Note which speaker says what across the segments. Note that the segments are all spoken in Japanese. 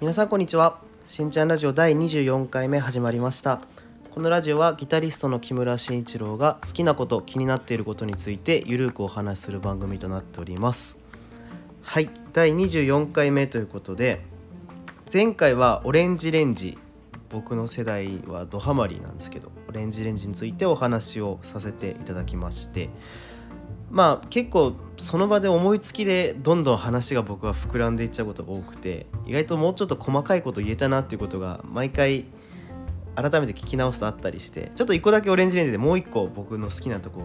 Speaker 1: 皆さんこんにちは。しんちゃんラジオ第24回目始まりました。このラジオはギタリストの木村慎一郎が好きなこと気になっていることについてゆるくお話しする番組となっております。はい。第24回目ということで前回はオレンジレンジ。僕の世代はドハマりなんですけどオレンジレンジについてお話をさせていただきましてまあ結構その場で思いつきでどんどん話が僕は膨らんでいっちゃうことが多くて意外ともうちょっと細かいこと言えたなっていうことが毎回改めて聞き直すとあったりしてちょっと一個だけオレンジレンジでもう一個僕の好きなとこ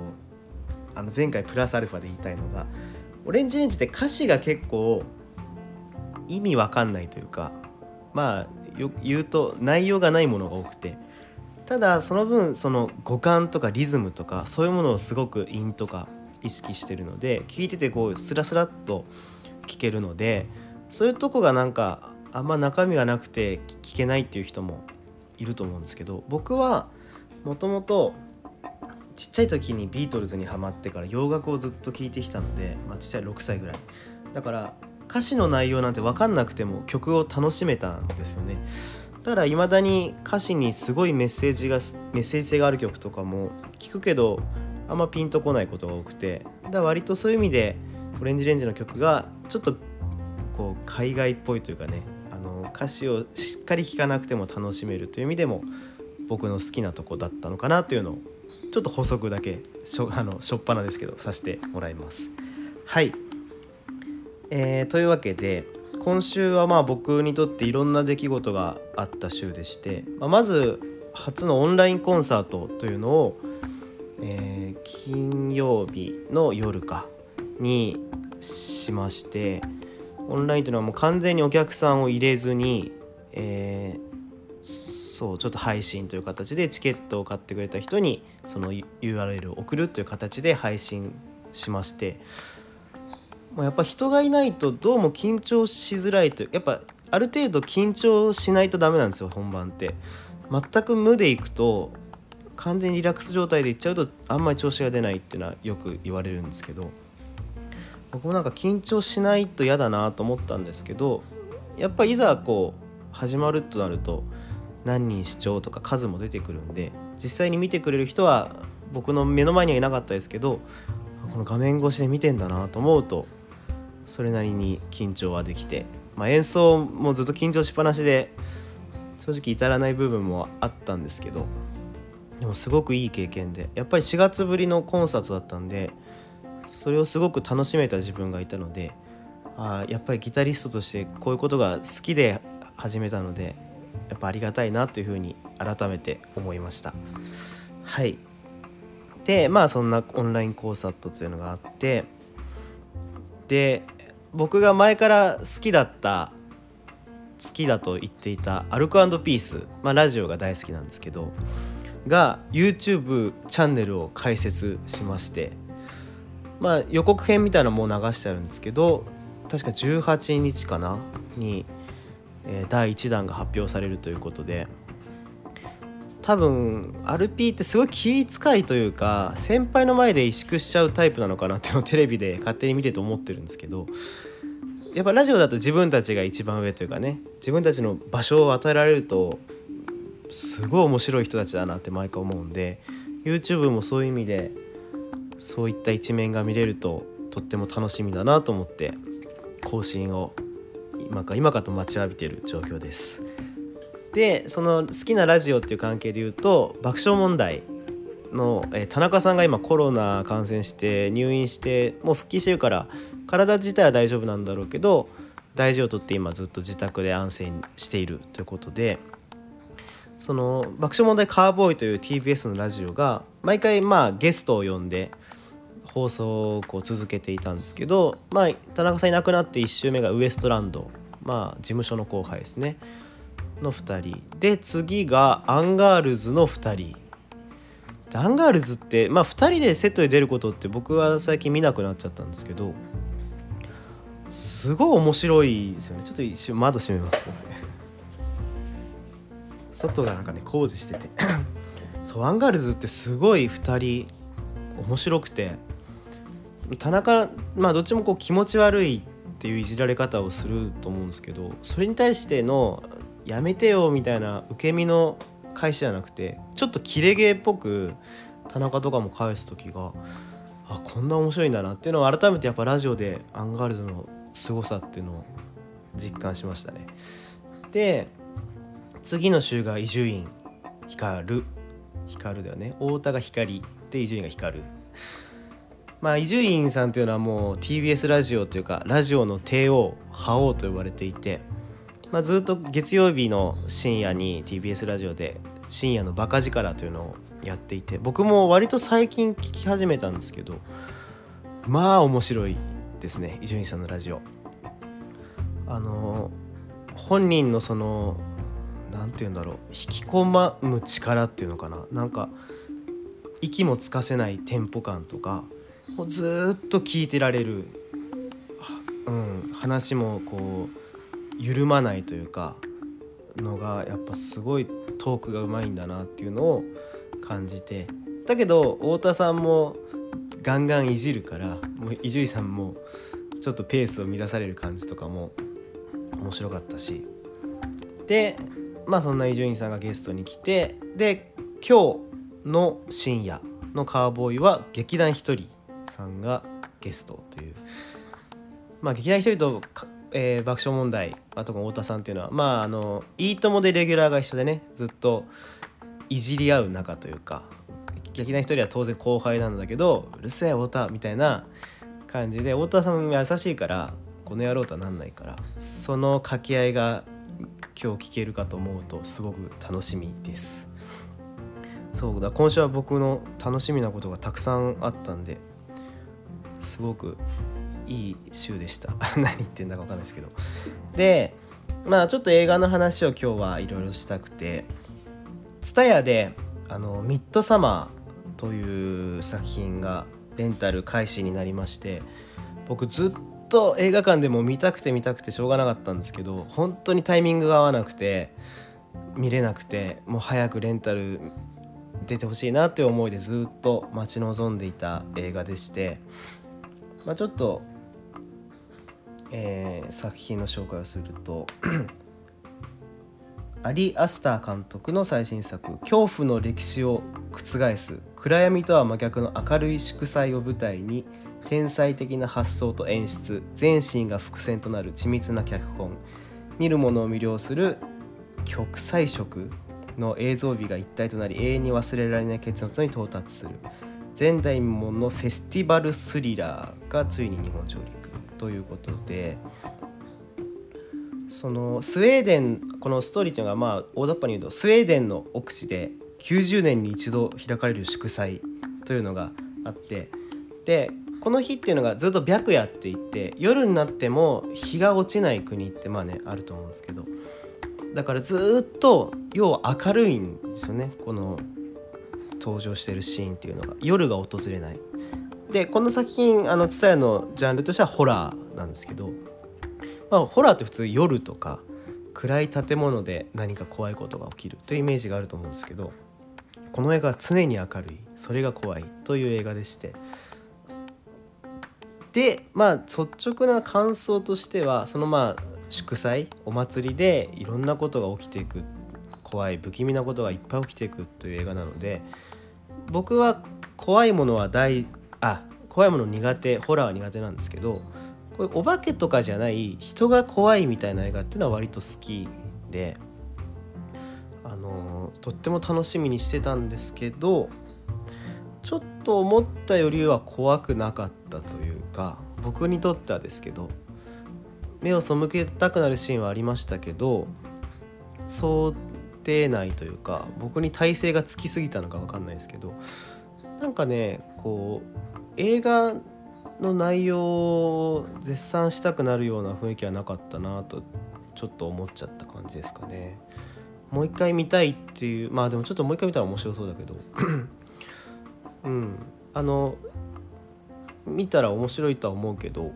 Speaker 1: あの前回プラスアルファで言いたいのがオレンジレンジって歌詞が結構意味わかんないというかまあよ言うと内容がないものが多くてただその分その五感とかリズムとかそういうものをすごく韻とか意識してるので聞いててこうスラスラっと聞けるのでそういうとこがなんかあんま中身がなくて聞けないっていう人もいると思うんですけど僕はもともとちっちゃい時にビートルズにハマってから洋楽をずっと聴いてきたので、まあ、ちっちゃい6歳ぐらい。だから歌詞の内容なんて分かんなくても曲を楽しめたんですよね。だから未だに歌詞にすごいメッセージがメッセージ性がある曲とかも聞くけどあんまピンとこないことが多くてだから割とそういう意味でオレンジレンジの曲がちょっとこう海外っぽいというかねあの歌詞をしっかり聴かなくても楽しめるという意味でも僕の好きなとこだったのかなというのをちょっと補足だけしょ あのしょっぱなですけどさせてもらいます。はい、えー、というわけで今週はまあ僕にとっていろんな出来事があった週でして、まあ、まず初のオンラインコンサートというのをえー、金曜日の夜かにしましてオンラインというのはもう完全にお客さんを入れずに、えー、そうちょっと配信という形でチケットを買ってくれた人にその URL を送るという形で配信しましてもうやっぱ人がいないとどうも緊張しづらいというやっぱある程度緊張しないとダメなんですよ本番って。全く無でいくと完全にリラックス状態でいっちゃうとあんまり調子が出ないっていうのはよく言われるんですけど僕もなんか緊張しないと嫌だなと思ったんですけどやっぱいざこう始まるとなると何人視聴とか数も出てくるんで実際に見てくれる人は僕の目の前にはいなかったですけどこの画面越しで見てんだなと思うとそれなりに緊張はできて、まあ、演奏もずっと緊張しっぱなしで正直至らない部分もあったんですけどでもすごくいい経験でやっぱり4月ぶりのコンサートだったんでそれをすごく楽しめた自分がいたのであやっぱりギタリストとしてこういうことが好きで始めたのでやっぱありがたいなというふうに改めて思いました。はい。でまあそんなオンラインコンサートというのがあってで僕が前から好きだった好きだと言っていたアルコピース、まあ、ラジオが大好きなんですけどが YouTube チャンネルを開設しましてまあ予告編みたいなのも流してあるんですけど確か18日かな？に、え、第1弾が発表されるということで多分 RP ってすごい気遣いというか先輩の前で萎縮しちゃうタイプなのかなっていうのを テレビで勝手に見てて思ってるんですけどやっぱラジオだと自分たちが一番上というかね自分たちの場所を与えられるとすごい面白い人たちだなって毎回思うんで YouTube もそういう意味でそういった一面が見れるととっても楽しみだなと思って更新を今か今かと待ちわびている状況です。でその好きなラジオっていう関係で言うと爆笑問題の、え田中さんが今コロナ感染して入院してもう復帰してるから体自体は大丈夫なんだろうけど大事をとって今ずっと自宅で安静にしているということでその爆笑問題カーボーイという TBS のラジオが毎回まあゲストを呼んで放送をこう続けていたんですけど、まあ、田中さんいなくなって1週目がウエストランド、まあ、事務所の後輩ですね。の2人。で次がアンガールズの2人。でアンガールズって、まあ、2人でセットで出ることって僕は最近見なくなっちゃったんですけどすごい面白いですよね。ちょっと一瞬窓閉めますすいません外がなんかね工事してて そうアンガールズってすごい2人面白くて田中まあどっちもこう気持ち悪いっていういじられ方をすると思うんですけどそれに対しての「やめてよ」みたいな受け身の返しじゃなくてちょっとキレ芸っぽく田中とかも返す時があこんな面白いんだなっていうのを改めてやっぱラジオでアンガールズの凄さっていうのを実感しましたね。で次の週が伊集院光光だよね太田が光で伊集院が光まあ伊集院さんというのはもう TBS ラジオというかラジオの帝王覇王と呼ばれていて、まあ、ずっと月曜日の深夜に TBS ラジオで深夜のバカ力というのをやっていて僕も割と最近聞き始めたんですけどまあ面白いですね伊集院さんのラジオ。あの本人のその何て言うんだろう。引き込む力っていうのかな。なんか息もつかせないテンポ感とかもうずっと聞いてられる、うん、話もこう緩まないというかのがやっぱすごいトークがうまいんだなっていうのを感じて。だけど太田さんもガンガンいじるからもう伊集院さんもちょっとペースを乱される感じとかも面白かったし。でまあそんな伊集院さんがゲストに来てで今日の深夜のカーボーイは劇団ひとりさんがゲストというまあ劇団ひとりと、えー、爆笑問題あと太田さんっていうのはまああの「いいとも!」でレギュラーが一緒でねずっといじり合う仲というか劇団ひとりは当然後輩なんだけど「うるせえ太田」みたいな感じで太田さんも優しいからこの野郎とはなんないからその掛け合いが今日聞けるかと思うとすごく楽しみです。そうだ今週は僕の楽しみなことがたくさんあったんですごくいい週でした。何言ってんだか分かんないですけど。でまあちょっと映画の話を今日はいろいろしたくて TSUTAYA であの「ミッドサマー」という作品がレンタル開始になりまして僕ずっと映画館でも見たくて見たくてしょうがなかったんですけど本当にタイミングが合わなくて見れなくてもう早くレンタル出てほしいなっていう思いでずっと待ち望んでいた映画でして、まあ、ちょっと、えー、作品の紹介をすると アリ・アスター監督の最新作「恐怖の歴史を覆す暗闇とは真逆の明るい祝祭を舞台に天才的な発想と演出全身が伏線となる緻密な脚本。見る者を魅了する極彩色の映像美が一体となり永遠に忘れられない結末に到達する。前代未聞のフェスティバルスリラーがついに日本上陸。ということでそのスウェーデンこのストーリーというのがまあ大雑把に言うとスウェーデンの奥地で90年に一度開かれる祝祭というのがあってでこの日っていうのがずっと白夜って言って夜になっても日が落ちない国ってまあねあると思うんですけど。だからずっと要は明るいんですよね。この登場してるシーンっていうのが。夜が訪れない。でこの作品あの蔦屋のジャンルとしてはホラーなんですけど、まあ、ホラーって普通夜とか暗い建物で何か怖いことが起きるというイメージがあると思うんですけど。この映画は常に明るい。それが怖いという映画でして。でまあ率直な感想としてはそのまあ祝祭お祭りでいろんなことが起きていく怖い不気味なことがいっぱい起きていくという映画なので僕は怖いものは大あ怖いもの苦手ホラーは苦手なんですけどこれお化けとかじゃない人が怖いみたいな映画っていうのは割と好きであのとっても楽しみにしてたんですけどちょっと思ったよりは怖くなかったというか僕にとってはですけど目を背けたくなるシーンはありましたけど想定内というか僕に体勢がつきすぎたのか分かんないですけどなんかねこう映画の内容を絶賛したくなるような雰囲気はなかったなとちょっと思っちゃった感じですかね。もう一回見たいっていうまあでもちょっともう一回見たら面白そうだけどうんあの見たら面白いとは思うけど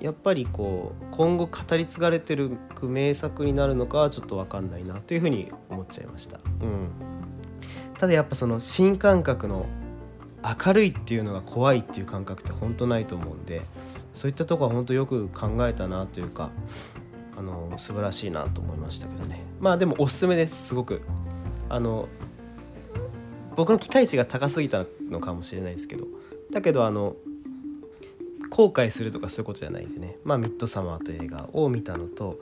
Speaker 1: やっぱりこう今後語り継がれてる名作になるのかはちょっと分かんないなというふうに思っちゃいました。うん、ただやっぱその新感覚の明るいっていうのが怖いっていう感覚って本当ないと思うんでそういったとこは本当よく考えたなというかあの素晴らしいなと思いましたけどね。まあでもおすすめですすごく。あの僕の期待値が高すぎたのかもしれないですけど。だけどあの後悔するとかそういうことじゃないんでね「まあ、ミッドサマー」という映画を見たのと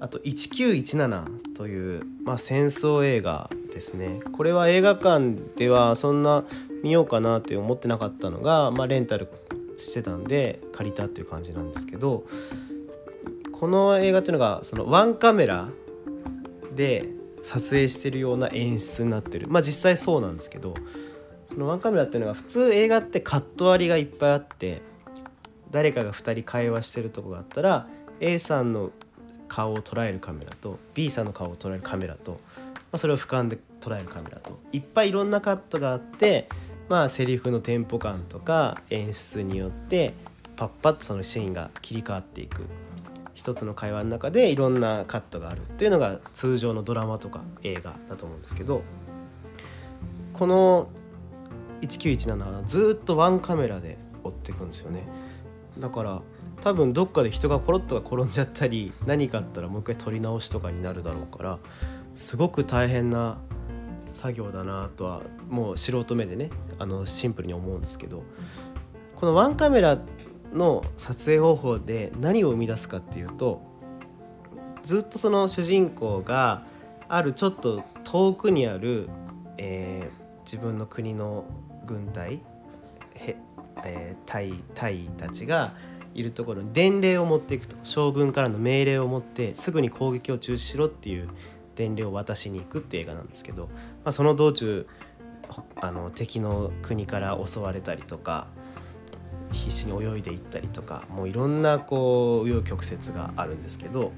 Speaker 1: あと「1917」という、まあ、戦争映画ですね。これは映画館ではそんな見ようかなって思ってなかったのが、まあ、レンタルしてたんで借りたっていう感じなんですけどこの映画っていうのがそのワンカメラで撮影してるような演出になってる。まあ実際そうなんですけどそのワンカメラっていうのが普通映画ってカット割りがいっぱいあって誰かが2人会話してるとこがあったら A さんの顔を捉えるカメラと B さんの顔を捉えるカメラと、まあ、それを俯瞰で捉えるカメラといっぱいいろんなカットがあってまあセリフのテンポ感とか演出によってパッパッとそのシーンが切り替わっていく。一つの会話の中でいろんなカットがあるっていうのが通常のドラマとか映画だと思うんですけどこの1917はずっとワンカメラで追っていくんですよね。だから多分どっかで人がコロッとが転んじゃったり何かあったらもう一回撮り直しとかになるだろうからすごく大変な作業だなとはもう素人目でねあのシンプルに思うんですけどこのワンカメラの撮影方法で何を生み出すかっていうとずっとその主人公があるちょっと遠くにある、えー、自分の国の軍隊へ、えー、隊隊たちがいるところに伝令を持っていくと。将軍からの命令を持ってすぐに攻撃を中止しろっていう伝令を渡しに行くっていう映画なんですけど、まあ、その道中あの敵の国から襲われたりとか必死に泳いでいったりとかもういろんなこう紆余曲折があるんですけど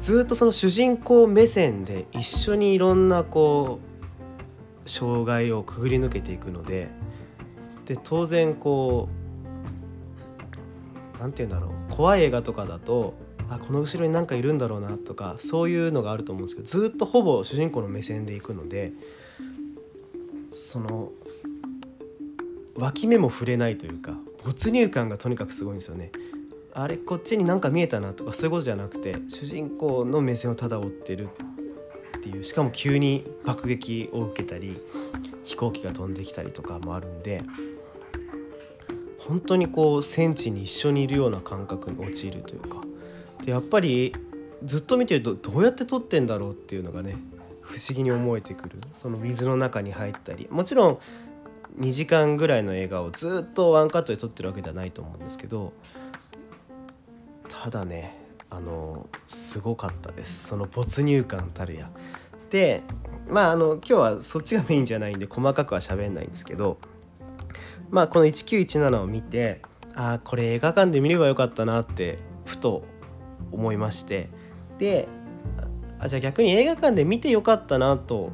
Speaker 1: ずっとその主人公目線で一緒にいろんなこう障害をくぐり抜けていくのでで当然こう何て言うんだろう怖い映画とかだとあこの後ろに何かいるんだろうなとかそういうのがあると思うんですけどずっとほぼ主人公の目線でいくのでその脇目も触れないというか没入感がとにかくすごいんですよね。あれこっちになんか見えたなとかそういうことじゃなくて主人公の目線をただ追ってるっていうしかも急に爆撃を受けたり飛行機が飛んできたりとかもあるんで本当にこう戦地に一緒にいるような感覚に陥るというかでやっぱりずっと見てるとどうやって撮ってんだろうっていうのがね不思議に思えてくるその水の中に入ったりもちろん2時間ぐらいの映画をずっとワンカットで撮ってるわけではないと思うんですけどただねあのすごかったですその没入感たるや。でまああの今日はそっちがメインじゃないんで細かくは喋んないんですけどまあこの1917を見てああこれ映画館で見ればよかったなってふと思いましてであじゃあ逆に映画館で見てよかったなと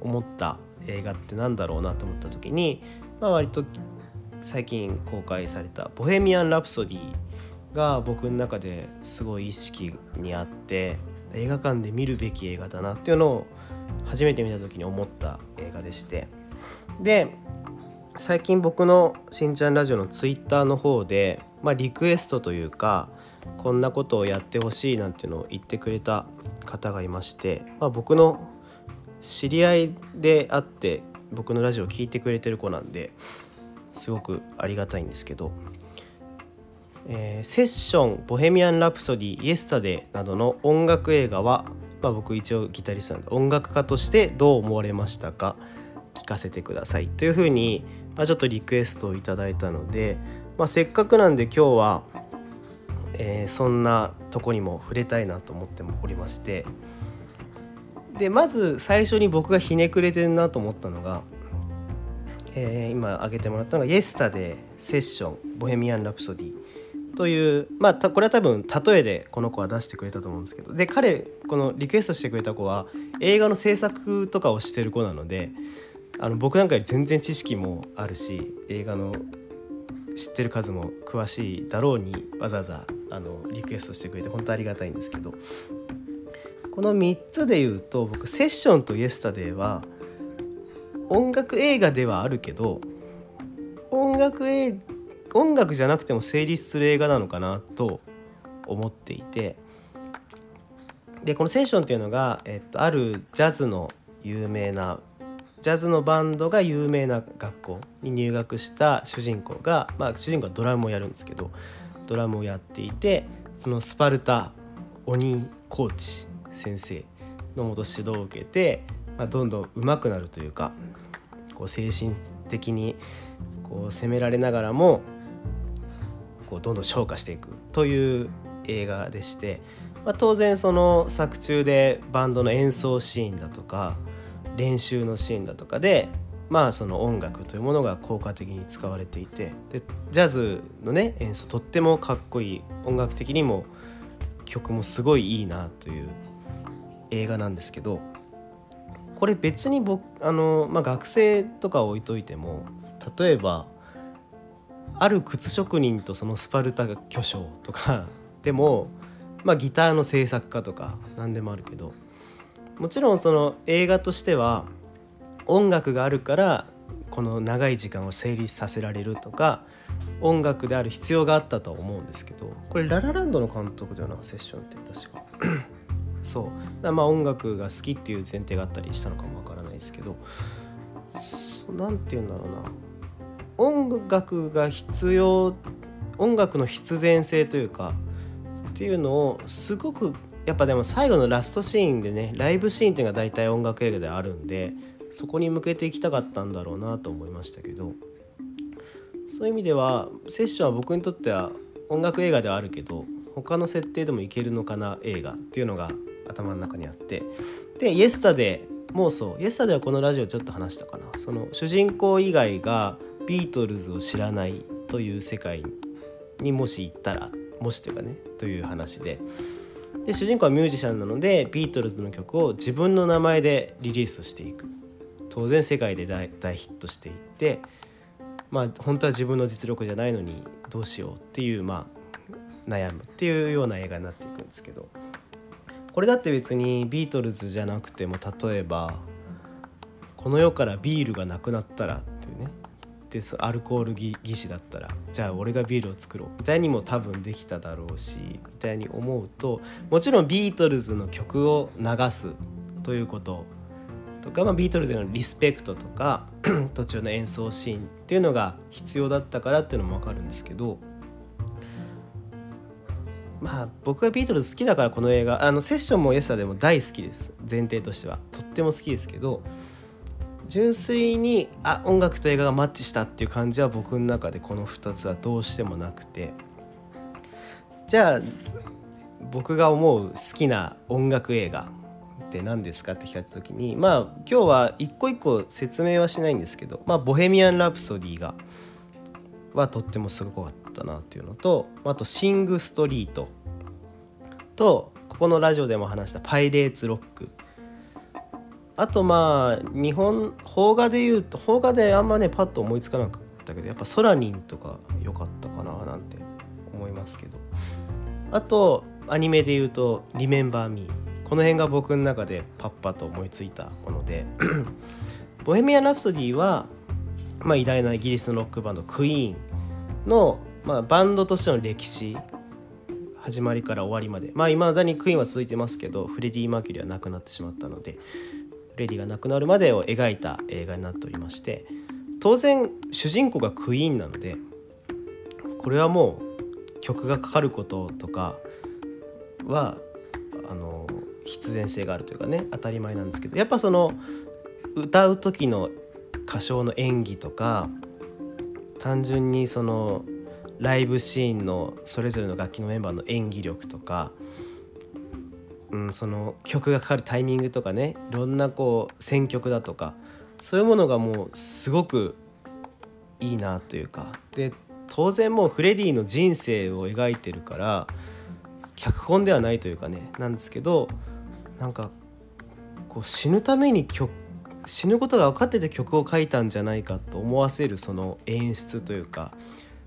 Speaker 1: 思った映画ってなんだろうなと思った時に、まあ、割と最近公開された「ボヘミアン・ラプソディ」が僕の中ですごい意識にあって映画館で見るべき映画だなっていうのを初めて見た時に思った映画でして。で最近僕の「しんちゃんラジオ」のツイッターの方で、まあ、リクエストというかこんなことをやってほしいなんていうのを言ってくれた方がいまして、まあ、僕の知り合いであって僕のラジオを聴いてくれてる子なんですごくありがたいんですけど、えー、セッション「ボヘミアン・ラプソディ」「イエスタデー」などの音楽映画は、まあ、僕一応ギタリストなんで音楽家としてどう思われましたか聞かせてください。というふうに、まあ、ちょっとリクエストをいただいたので、まあ、せっかくなんで今日はえー、そんなとこにも触れたいなと思っておりましてでまず最初に僕がひねくれてるなと思ったのが、えー、今挙げてもらったのが「イエスタデーセッションボヘミアン・ラプソディ」というまあこれは多分例えでこの子は出してくれたと思うんですけどで彼このリクエストしてくれた子は映画の制作とかをしてる子なのであの僕なんかより全然知識もあるし映画の知ってる数も詳しいだろうにわざわざあのリクエストしてくれて本当ありがたいんですけどこの3つで言うと僕セッションとイエスタデーは音楽映画ではあるけど音楽映音楽じゃなくても成立する映画なのかなと思っていて。でこの「セッション」っていうのが、えっと、あるジャズの有名なジャズのバンドが有名な学校に入学した主人公が、まあ、主人公はドラムをやるんですけどドラムをやっていてそのスパルタ鬼コーチ先生のもと指導を受けて、まあ、どんどん上手くなるというかこう精神的にこう責められながらもこうどんどん昇華していくという映画でして、まあ、当然その作中でバンドの演奏シーンだとか練習のシーンだとかでまあその音楽というものが効果的に使われていてでジャズのね演奏とってもかっこいい。音楽的にも曲もすごいいいなという映画なんですけどこれ別に僕あの、まあ、学生とか置いといても例えばある靴職人とそのスパルタ巨匠とか でも、まあ、ギターの制作家とか何でもあるけどもちろんその映画としては音楽があるからこの長い時間を成立させられるとか音楽である必要があったとは思うんですけどこれララランドの監督だよなセッションって確か。そう。まあ音楽が好きっていう前提があったりしたのかもわからないですけど何て言うんだろうな。音楽が必要音楽の必然性というかっていうのをすごくやっぱでも最後のラストシーンでねライブシーンっていうのが大体音楽映画であるんでそこに向けていきたかったんだろうなと思いましたけどそういう意味ではセッションは僕にとっては音楽映画ではあるけど他の設定でもいけるのかな映画っていうのが頭の中にあって。で「イエスタデー」もうそう。イエスタデーはこのラジオちょっと話したかな。その主人公以外がビートルズを知らないという世界にもし行ったらもしというかねという話で。で主人公はミュージシャンなのでビートルズの曲を自分の名前でリリースしていく。当然世界で大ヒットしていってまあ本当は自分の実力じゃないのにどうしようっていうまあ悩むっていうような映画になっていくんですけど。これだって別にビートルズじゃなくても例えばこの世からビールがなくなったらっていうね。でアルコール技師だったらじゃあ俺がビールを作ろうみたいにも多分できただろうしみたいに思うともちろんビートルズの曲を流すということとか、まあ、ビートルズのリスペクトとか 途中の演奏シーンっていうのが必要だったからっていうのも分かるんですけどまあ僕がビートルズ好きだからこの映画あのセッションもイエスタでも大好きです。前提としては。とっても好きですけど純粋にあ音楽と映画がマッチしたっていう感じは僕の中でこの2つはどうしてもなくて。じゃあ僕が思う好きな音楽映画って何ですかって聞かれた時にまあ今日は一個一個説明はしないんですけどまあ「ボヘミアン・ラプソディ」がはとってもすごかったなっていうのとあと「シング・ストリート」とここのラジオでも話した「パイレーツ・ロック」あとまあ日本邦画で言うと邦画であんまねパッと思いつかなかったけどやっぱ「ソラニン」とか良かったかななんて思いますけど。あとアニメで言うと「リメンバー・ミー」この辺が僕の中でパッパと思いついたもので。ボヘミアン・ラプソディは、まあ、偉大なイギリスのロックバンドクイーンの、まあ、バンドとしての歴史始まりから終わりまで。まあいまだにクイーンは続いてますけどフレディ・マーキュリーは亡くなってしまったのでフレディが亡くなるまでを描いた映画になっておりまして当然主人公がクイーンなのでこれはもう曲がかかることとかはあの必然性があるというかね当たり前なんですけどやっぱその歌う時の歌唱の演技とか単純にそのライブシーンのそれぞれの楽器のメンバーの演技力とかうん、その曲がかかるタイミングとかねいろんなこう選曲だとかそういうものがもうすごくいいなというか。で当然もうフレディの人生を描いてるから脚本ではないというかねなんですけどなんかこう死ぬために曲死ぬことが分かってて曲を書いたんじゃないかと思わせるその演出というか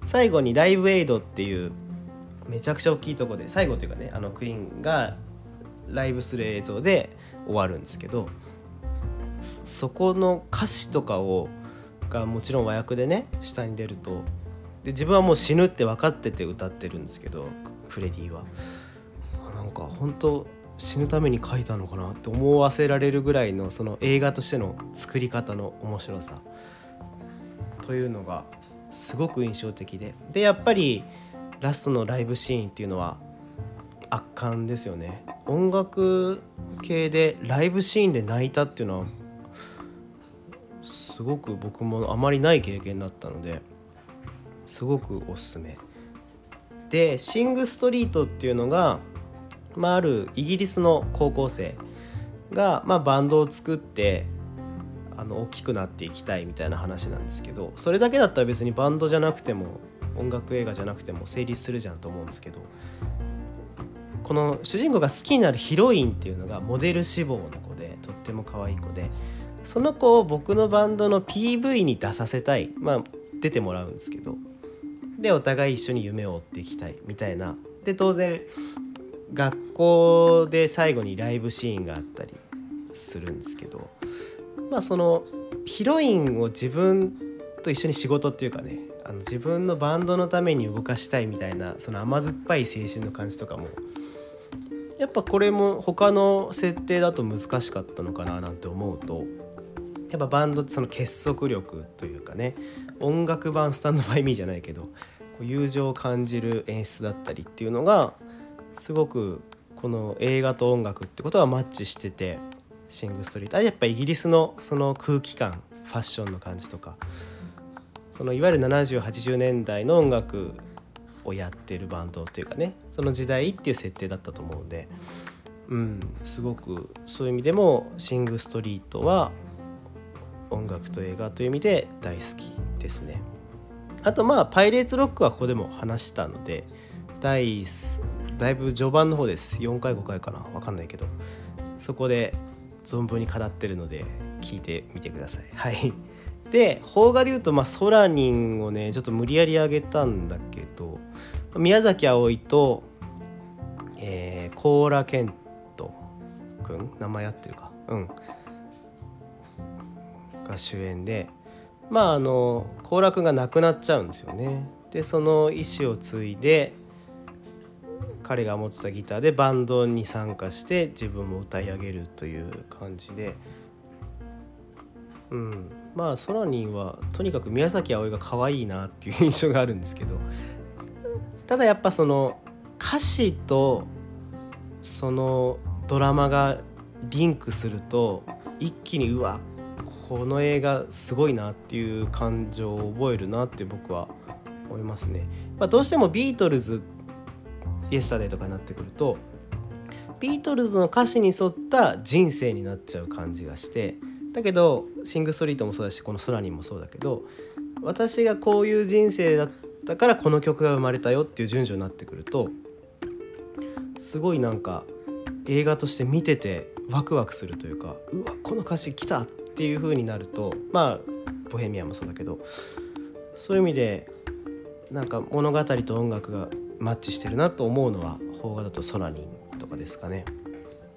Speaker 1: 最後に「ライブエイド」っていうめちゃくちゃ大きいとこで最後というかねあのクイーンがライブする映像で終わるんですけどそこの歌詞とかをがもちろん和訳でね下に出るとで自分はもう死ぬって分かってて歌ってるんですけどフレディは。なんか本当死ぬために書いたのかなって思わせられるぐらいのその映画としての作り方の面白さ。というのがすごく印象的で。でやっぱりラストのライブシーンっていうのは圧巻ですよね。音楽系でライブシーンで泣いたっていうのはすごく僕もあまりない経験だったのですごくおすすめ。でシング・ストリートっていうのが、まあ、あるイギリスの高校生が、まあ、バンドを作ってあの大きくなっていきたいみたいな話なんですけどそれだけだったら別にバンドじゃなくても音楽映画じゃなくても成立するじゃんと思うんですけどこの主人公が好きになるヒロインっていうのがモデル志望の子でとっても可愛い子でその子を僕のバンドの PV に出させたいまあ出てもらうんですけどでお互い一緒に夢を追っていきたいみたいな。で当然学校で最後にライブシーンがあったりするんですけどまあそのヒロインを自分と一緒に仕事っていうかねあの自分のバンドのために動かしたいみたいなその甘酸っぱい青春の感じとかもやっぱこれも他の設定だと難しかったのかななんて思うとやっぱバンドってその結束力というかね音楽版「スタンドバイミーじゃないけどこう友情を感じる演出だったりっていうのがすごくこの映画と音楽ってことがマッチしててシング・ストリート。あやっぱイギリスのその空気感ファッションの感じとか。そのいわゆる7080年代の音楽をやってるバンドっていうかねその時代っていう設定だったと思うんで、うん、すごくそういう意味でもシング・ストリートは音楽と映画という意味で大好きですね。あとまあ「パイレーツ・ロック」はここでも話したので第だいぶ序盤の方です。4回5回かな。分かんないけど。そこで存分に語ってるので聞いてみてください。はい。で邦画で言うと、まあ、ソラニンをねちょっと無理やり上げたんだけど宮崎あおいと、えー、コーラケントくん？名前合ってるか。うん。が主演でまああのコーラくんが亡くなっちゃうんですよね。でその意思を継いで彼が持ってたギターでバンドに参加して自分も歌い上げるという感じで。うん、まあソラニンはとにかく宮崎あおいが可愛いなっていう印象があるんですけどただやっぱその歌詞とそのドラマがリンクすると一気にうわこの映画すごいなっていう感情を覚えるなって僕は思いますね。まあ、どうしてもビートルズイエスタデーとかになってくるとビートルズの歌詞に沿った人生になっちゃう感じがしてだけどシング・ストリートもそうだしこの「空に」もそうだけど私がこういう人生だったからこの曲が生まれたよっていう順序になってくるとすごいなんか映画として見ててワクワクするというかうわこの歌詞来たっていう風になるとまあボヘミアンもそうだけどそういう意味でなんか物語と音楽がマッチしてるなと思うのは邦画だと「ソラニン」とかですかね。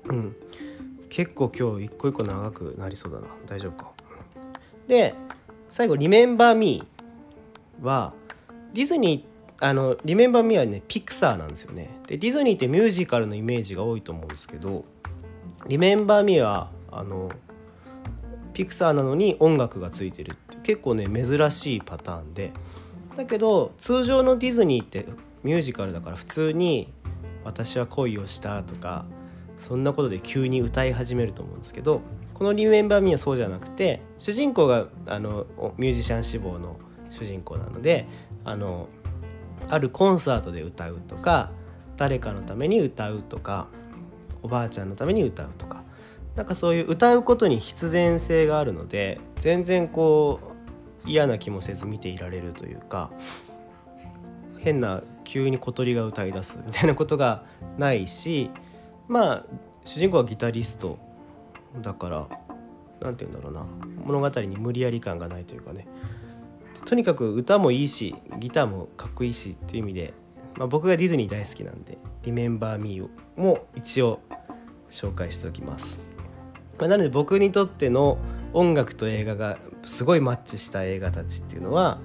Speaker 1: うん。結構今日一個一個長くなりそうだな。大丈夫か。で最後「リメンバー・ミー」はディズニーあのリメンバー・ミーはねピクサーなんですよね。でディズニーってミュージカルのイメージが多いと思うんですけどリメンバー・ミーはあのピクサーなのに音楽がついてるって結構ね珍しいパターンで。だけど通常のディズニーってミュージカルだから普通に「私は恋をした」とかそんなことで急に歌い始めると思うんですけどこの「リメンバー・ミー」はそうじゃなくて主人公があのミュージシャン志望の主人公なのであのあるコンサートで歌うとか誰かのために歌うとかおばあちゃんのために歌うとかなんかそういう歌うことに必然性があるので全然こう嫌な気もせず見ていられるというか変な急に小鳥が歌い出すみたいなことがないしまあ主人公はギタリスト。だから何て言うんだろうな。物語に無理やり感がないというかね。とにかく歌もいいしギターもかっこいいしっていう意味で、まあ、僕がディズニー大好きなんで「Remember Me」も一応紹介しておきます。まあ、なので僕にとっての音楽と映画がすごいマッチした映画たちっていうのは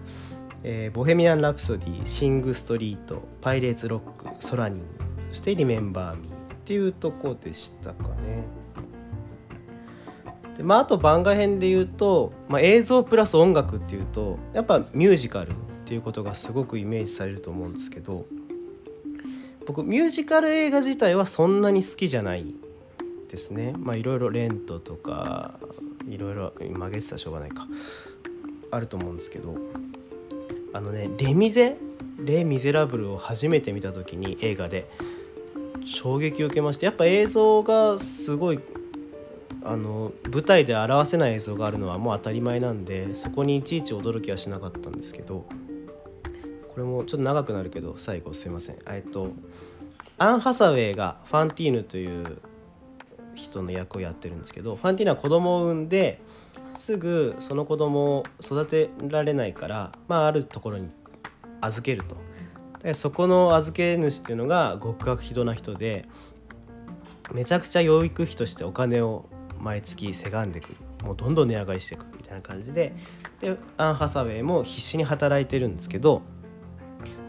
Speaker 1: えーボヘミアン・ラプソディ」「シング・ストリート」「パイレーツ・ロック」「ソラニン」そして「リメンバー・ミー」っていうとこでしたかね。でまあ、あと番外編で言うと、まあ、映像プラス音楽っていうとやっぱミュージカルっていうことがすごくイメージされると思うんですけど僕ミュージカル映画自体はそんなに好きじゃないですね。まあいろいろレントとかいろいろ曲げてたらしょうがないか。あると思うんですけど。あのね「レ・ミゼ」「レ・ミゼラブル」を初めて見た時に映画で。衝撃を受けましてやっぱ映像がすごいあの舞台で表せない映像があるのはもう当たり前なんでそこにいちいち驚きはしなかったんですけどこれもちょっと長くなるけど最後すいません。えっとアン・ハサウェイがファンティーヌという人の役をやってるんですけどファンティーヌは子供を産んですぐその子供を育てられないから、まあ、あるところに預けると。でそこの預け主っていうのが極悪非道な人でめちゃくちゃ養育費としてお金を毎月せがんでくる。もうどんどん値上がりしてくみたいな感じで。でアン・ハサウェイも必死に働いてるんですけど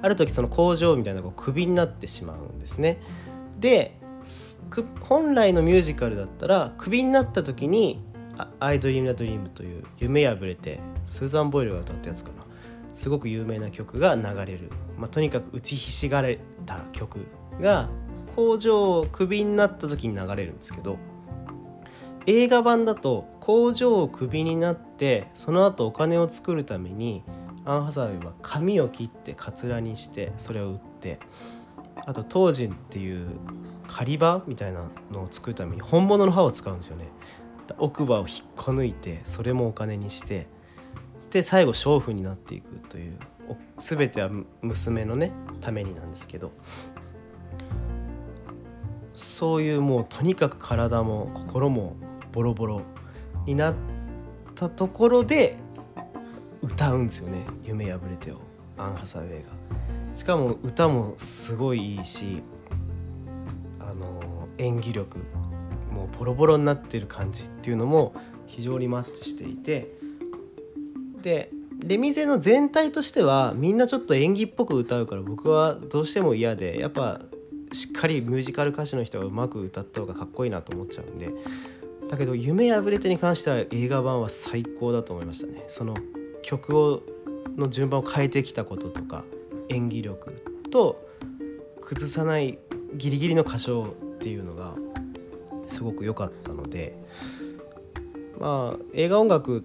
Speaker 1: ある時その工場みたいなのがクビになってしまうんですね。で本来のミュージカルだったらクビになった時に「アイドリーム・ナ・ドリーム」という夢破れてスーザン・ボイルが歌ったやつかな。すごく有名な曲が流れる、まあ、とにかく打ちひしがれた曲が工場をクビになった時に流れるんですけど映画版だと工場をクビになってその後お金を作るためにアン・ハサウェイは髪を切ってカツラにしてそれを売ってあと当時っていう狩り場みたいなのを作るために本物の歯を使うんですよね。奥歯を引っこ抜いてそれもお金にしてで最後娼婦になっていくという全ては娘のねためになんですけど。そういうもうとにかく体も心もボロボロになったところで歌うんですよね「夢破れて」を。アン・ハサウェイが。しかも歌もすごいいいしあの演技力。もうボロボロになってる感じっていうのも非常にマッチしていてでレミゼの全体としてはみんなちょっと演技っぽく歌うから僕はどうしても嫌でやっぱしっかりミュージカル歌手の人がうまく歌った方がかっこいいなと思っちゃうんでだけど「夢破れて」に関しては映画版は最高だと思いましたね。その曲をの順番を変えてきたこととか演技力と崩さないギリギリの歌唱っていうのがすごく良かったのでまあ映画音楽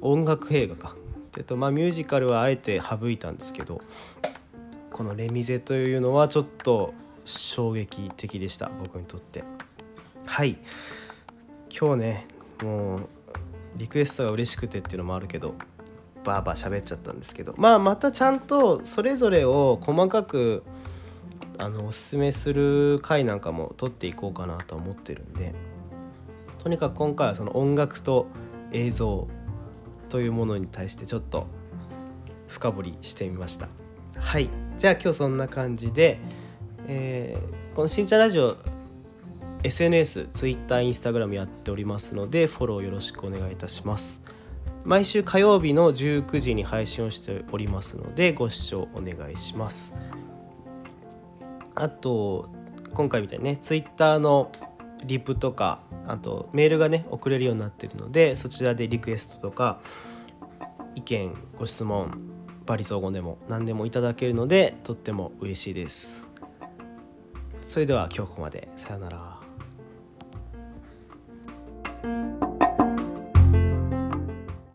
Speaker 1: 音楽映画か。えっとまあミュージカルはあえて省いたんですけどこの「レ・ミゼ」というのはちょっと衝撃的でした僕にとって。はい。今日ねもうリクエストが嬉しくてっていうのもあるけどバーバー喋っちゃったんですけどまあまたちゃんとそれぞれを細かくあのおすすめする回なんかも撮っていこうかなと思ってるんでとにかく今回はその音楽と映像というものに対してちょっと深掘りしてみました。はい。じゃあ今日そんな感じで、えーこの「しんちゃんラジオ」SNS、Twitter、Instagram やっておりますのでフォローよろしくお願いいたします。毎週火曜日の19時に配信をしておりますのでご視聴お願いします。あと今回みたいにね Twitter のリプとかあとメールがね送れるようになってるのでそちらでリクエストとか意見ご質問バリ雑言でも何でもいただけるのでとっても嬉しいです。それでは今日ここまで。さようなら。